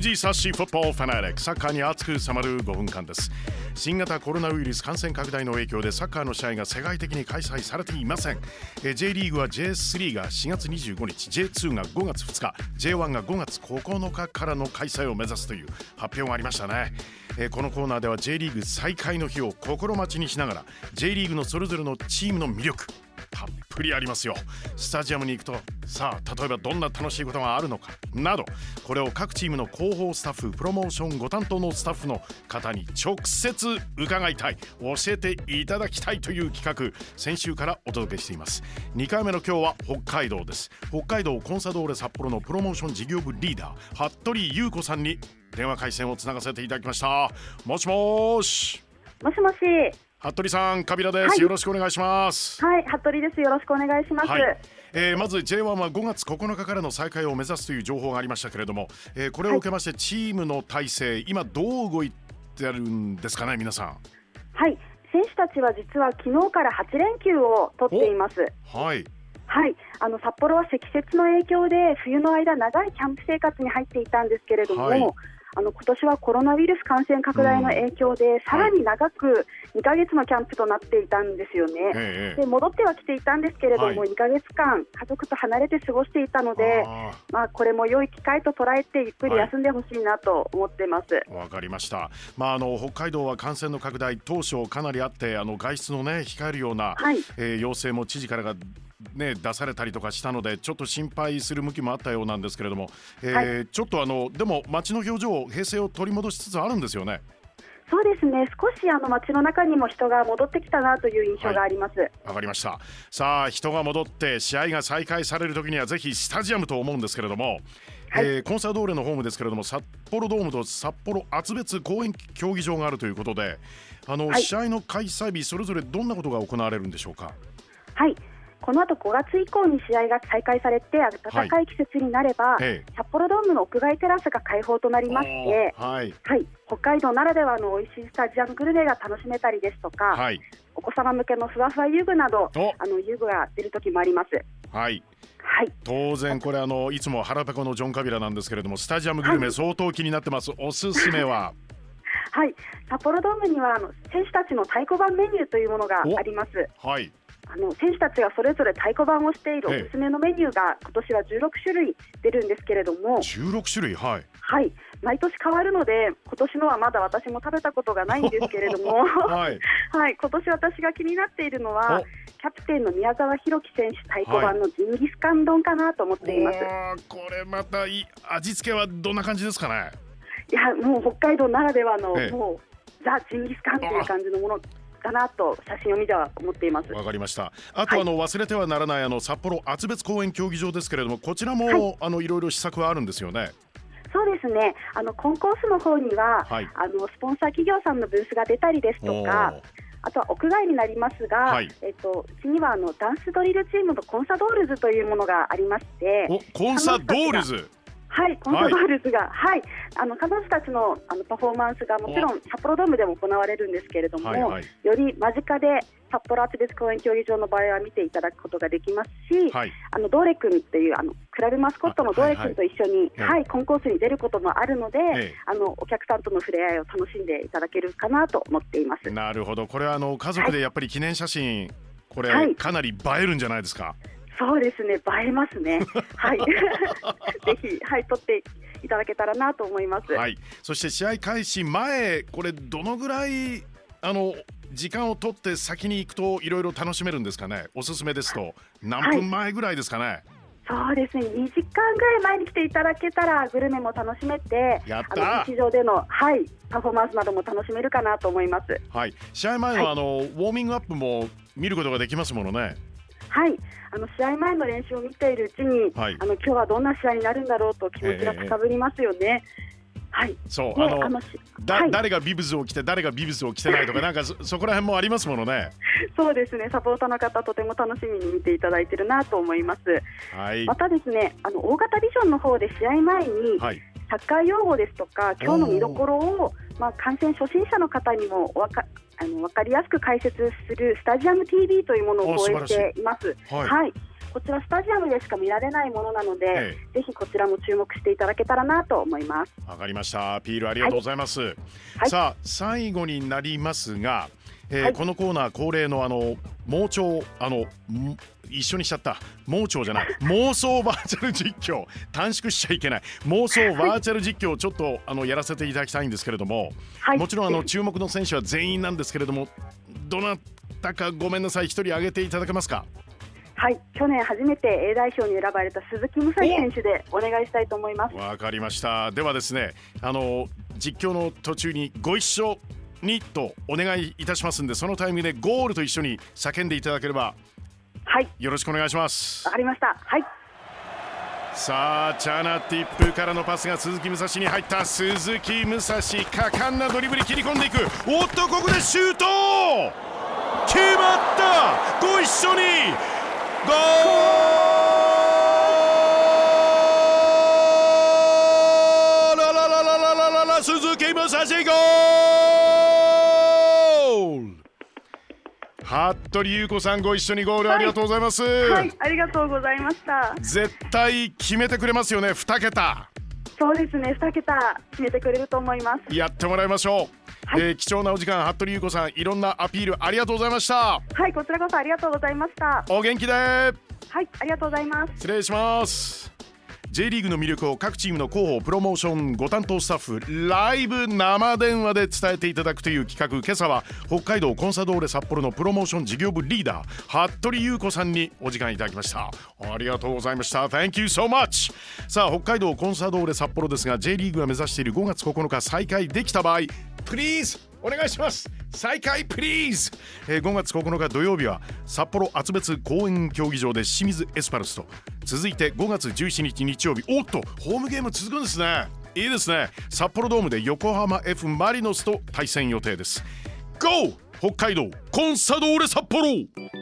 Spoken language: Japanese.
時冊子フットボールファナリックサッカーに熱く迫る5分間です。新型コロナウイルス感染拡大の影響でサッカーの試合が世界的に開催されていません。J リーグは J3 が4月25日 J2 が5月2日 J1 が5月9日からの開催を目指すという発表がありましたね。このコーナーでは J リーグ再開の日を心待ちにしながら J リーグのそれぞれのチームの魅力たっぷりありますよ。スタジアムに行くとさあ例えばどんな楽しいことがあるのかなどこれを各チームの広報スタッフプロモーションご担当のスタッフの方に直接伺いたい教えていただきたいという企画先週からお届けしています。2回目の今日は北海道です。北海道コンサドーレ札幌のプロモーション事業部リーダー服部優子さんに電話回線をつながせていただきました。もしもし。もしもし。服部さん、カビラです、はい。よろしくお願いします。はい服部です。よろしくお願いします、はい。えーまず J1 は5月9日からの再開を目指すという情報がありましたけれども、えーこれを受けましてチームの体制、今どう動いてるんですかね皆さん。はい。選手たちは実は昨日から8連休を取っています。はい。はい。あの札幌は積雪の影響で冬の間長いキャンプ生活に入っていたんですけれども、はいあの今年はコロナウイルス感染拡大の影響で、さらに長く2ヶ月のキャンプとなっていたんですよね。ええで戻ってはきていたんですけれども、はい2ヶ月間家族と離れて過ごしていたので、あまあ、これも良い機会と捉えてゆっくり休んでほしいなと思ってます。ーわかりました。まああの北海道は感染の拡大当初かなりあってあの外出のね控えるような、はいえー要請も知事からがね、出されたりとかしたのでちょっと心配する向きもあったようなんですけれども、えーはちょっとあのでも街の表情平静を取り戻しつつあるんですよね。そうですね。少しあの街の中にも人が戻ってきたなという印象があります。わかりました。さあ人が戻って試合が再開される時にはぜひスタジアムと思うんですけれども、はい。えーコンサドーレのホームですけれども札幌ドームと札幌厚別公園競技場があるということであの、はい。試合の開催日それぞれどんなことが行われるんでしょうか？はいこの後5月以降に試合が再開されて暖かい季節になれば、え札幌ドームの屋外テラスが開放となりまして、はい。はい、北海道ならではの美味しいスタジアムグルメが楽しめたりですとか、はい。お子様向けのふわふわ遊具などお。あの遊具が出る時もあります。はい。はい。当然これあのいつも腹ペコのジョン・カビラなんですけれどもスタジアムグルメ相当気になってます、おすすめは？はい、札幌ドームにはあの選手たちの太鼓判メニューというものがあります。はいあの選手たちがそれぞれ太鼓判をしているおえ。えすすめのメニューが今年は16種類出るんですけれども、16種類はい。はい、毎年変わるので今年のはまだ私も食べたことがないんですけれども、はい。はい、今年私が気になっているのはお。キャプテンの宮沢弘樹選手太鼓判のジンギスカン丼かなと思っています。おーこれまたいい味付けはどんな感じですかね？いやもう北海道ならではの、ええ。もうザ・ジンギスカンという感じのものだなと写真を見ては思っています。わかりました。あと、はいあの忘れてはならないあの札幌厚別公園競技場ですけれども、こちらも、はいあのいろいろ施策はあるんですよね。そうですね。あのコンコースの方には、はいあのスポンサー企業さんのブースが出たりですとか、あとは屋外になりますが、はいえっとうちにはあのダンスドリルチームのコンサドールズというものがありまして、おコンサドールズ。はい、コンサドールズが、はい、あの彼女たちのあのパフォーマンスがもちろん札幌ドームでも行われるんですけれども、はいはい。より間近で札幌厚別公園競技場の場合は見ていただくことができますし、はい。あのドーレ君っていうあのクラブマスコットのドーレ君と一緒に、はいはいはいコンコースに出ることもあるので、ええ。あのお客さんとの触れ合いを楽しんでいただけるかなと思っています。なるほど。これはあの家族でやっぱり記念写真、これ、はい。かなり映えるんじゃないですか？そうですね、映えますね。はい、ぜひはい撮っていただけたらなと思います。はい。そして試合開始前、これどのぐらいあの時間を取って先に行くといろいろ楽しめるんですかね？おすすめですと何分前ぐらいですかね？そうですね、2時間ぐらい前に来ていただけたらグルメも楽しめて、やったあの日常でのはいパフォーマンスなども楽しめるかなと思います。はい。試合前の、はいあのウォーミングアップも見ることができますものね。はい、あの試合前の練習を見ているうちに、はいあの今日はどんな試合になるんだろうと気持ちが高ぶりますよね。はい。そう、であのはい誰がビブズを着て誰がビブズを着てないとかなんかそ そこら辺もありますものね。そうですね、サポーターの方、とても楽しみに見ていただいてるなと思います。はいまたですね、あの大型ビジョンの方で試合前に、はいサッカー用語ですとか、今日の見どころを、まあ、観戦初心者の方にもわかあの分かりやすく解説するスタジアム TV というものを放映しています。はい。はい。こちらスタジアムでしか見られないものなので、えぜひこちらも注目していただけたらなと思います。わかりました。アピールありがとうございます、はい。さあ最後になりますが、えーはい。このコーナー恒例のあの盲腸あのん一緒にしちゃった。盲腸じゃない。妄想バーチャル実況。短縮しちゃいけない。妄想バーチャル実況をちょっとあのやらせていただきたいんですけれども、はい。もちろんあの注目の選手は全員なんですけれどもどなたかごめんなさい。一人挙げていただけますか？はい、去年初めて A 代表に選ばれた鈴木武蔵選手でお。願いしたいと思います。わかりました。ではですねあの実況の途中にご一緒にとお願いいたしますんでそのタイミングでゴールと一緒に叫んでいただければはい、よろしくお願いします。わかりました。はい、さあチャーナティップからのパスが鈴木武蔵に入った鈴木武蔵。果敢なドリブル切り込んでいく。おっとここでシュート。決まった。ご一緒にゴー服部優子さんご一緒にゴールありがとうございます、はい、ありがとうございました。絶対決めてくれますよね2桁そうですね、2桁決めてくれると思います。やってもらいましょう、はいえー貴重なお時間服部優子さんいろんなアピールありがとうございましたはい、こちらこそありがとうございました。お元気ではい、ありがとうございます。失礼します J リーグの魅力を各チームの広報プロモーションご担当スタッフライブ生電話で伝えていただくという企画今朝は北海道コンサドーレ札幌のプロモーション事業部リーダー服部優子さんにお時間いただきました。ありがとうございました。Thank you so much さあ北海道コンサドーレ札幌ですが J リーグが目指している5月9日再開できた場合 Please お願いします。再開プリーズ、えー5月9日土曜日は札幌厚別公園競技場で清水エスパルスと。続いて5月17日日曜日。おっとホームゲーム続くんですね。いいですね。札幌ドームで横浜 F・ マリノスと対戦予定です。GO 北海道コンサドーレ札幌。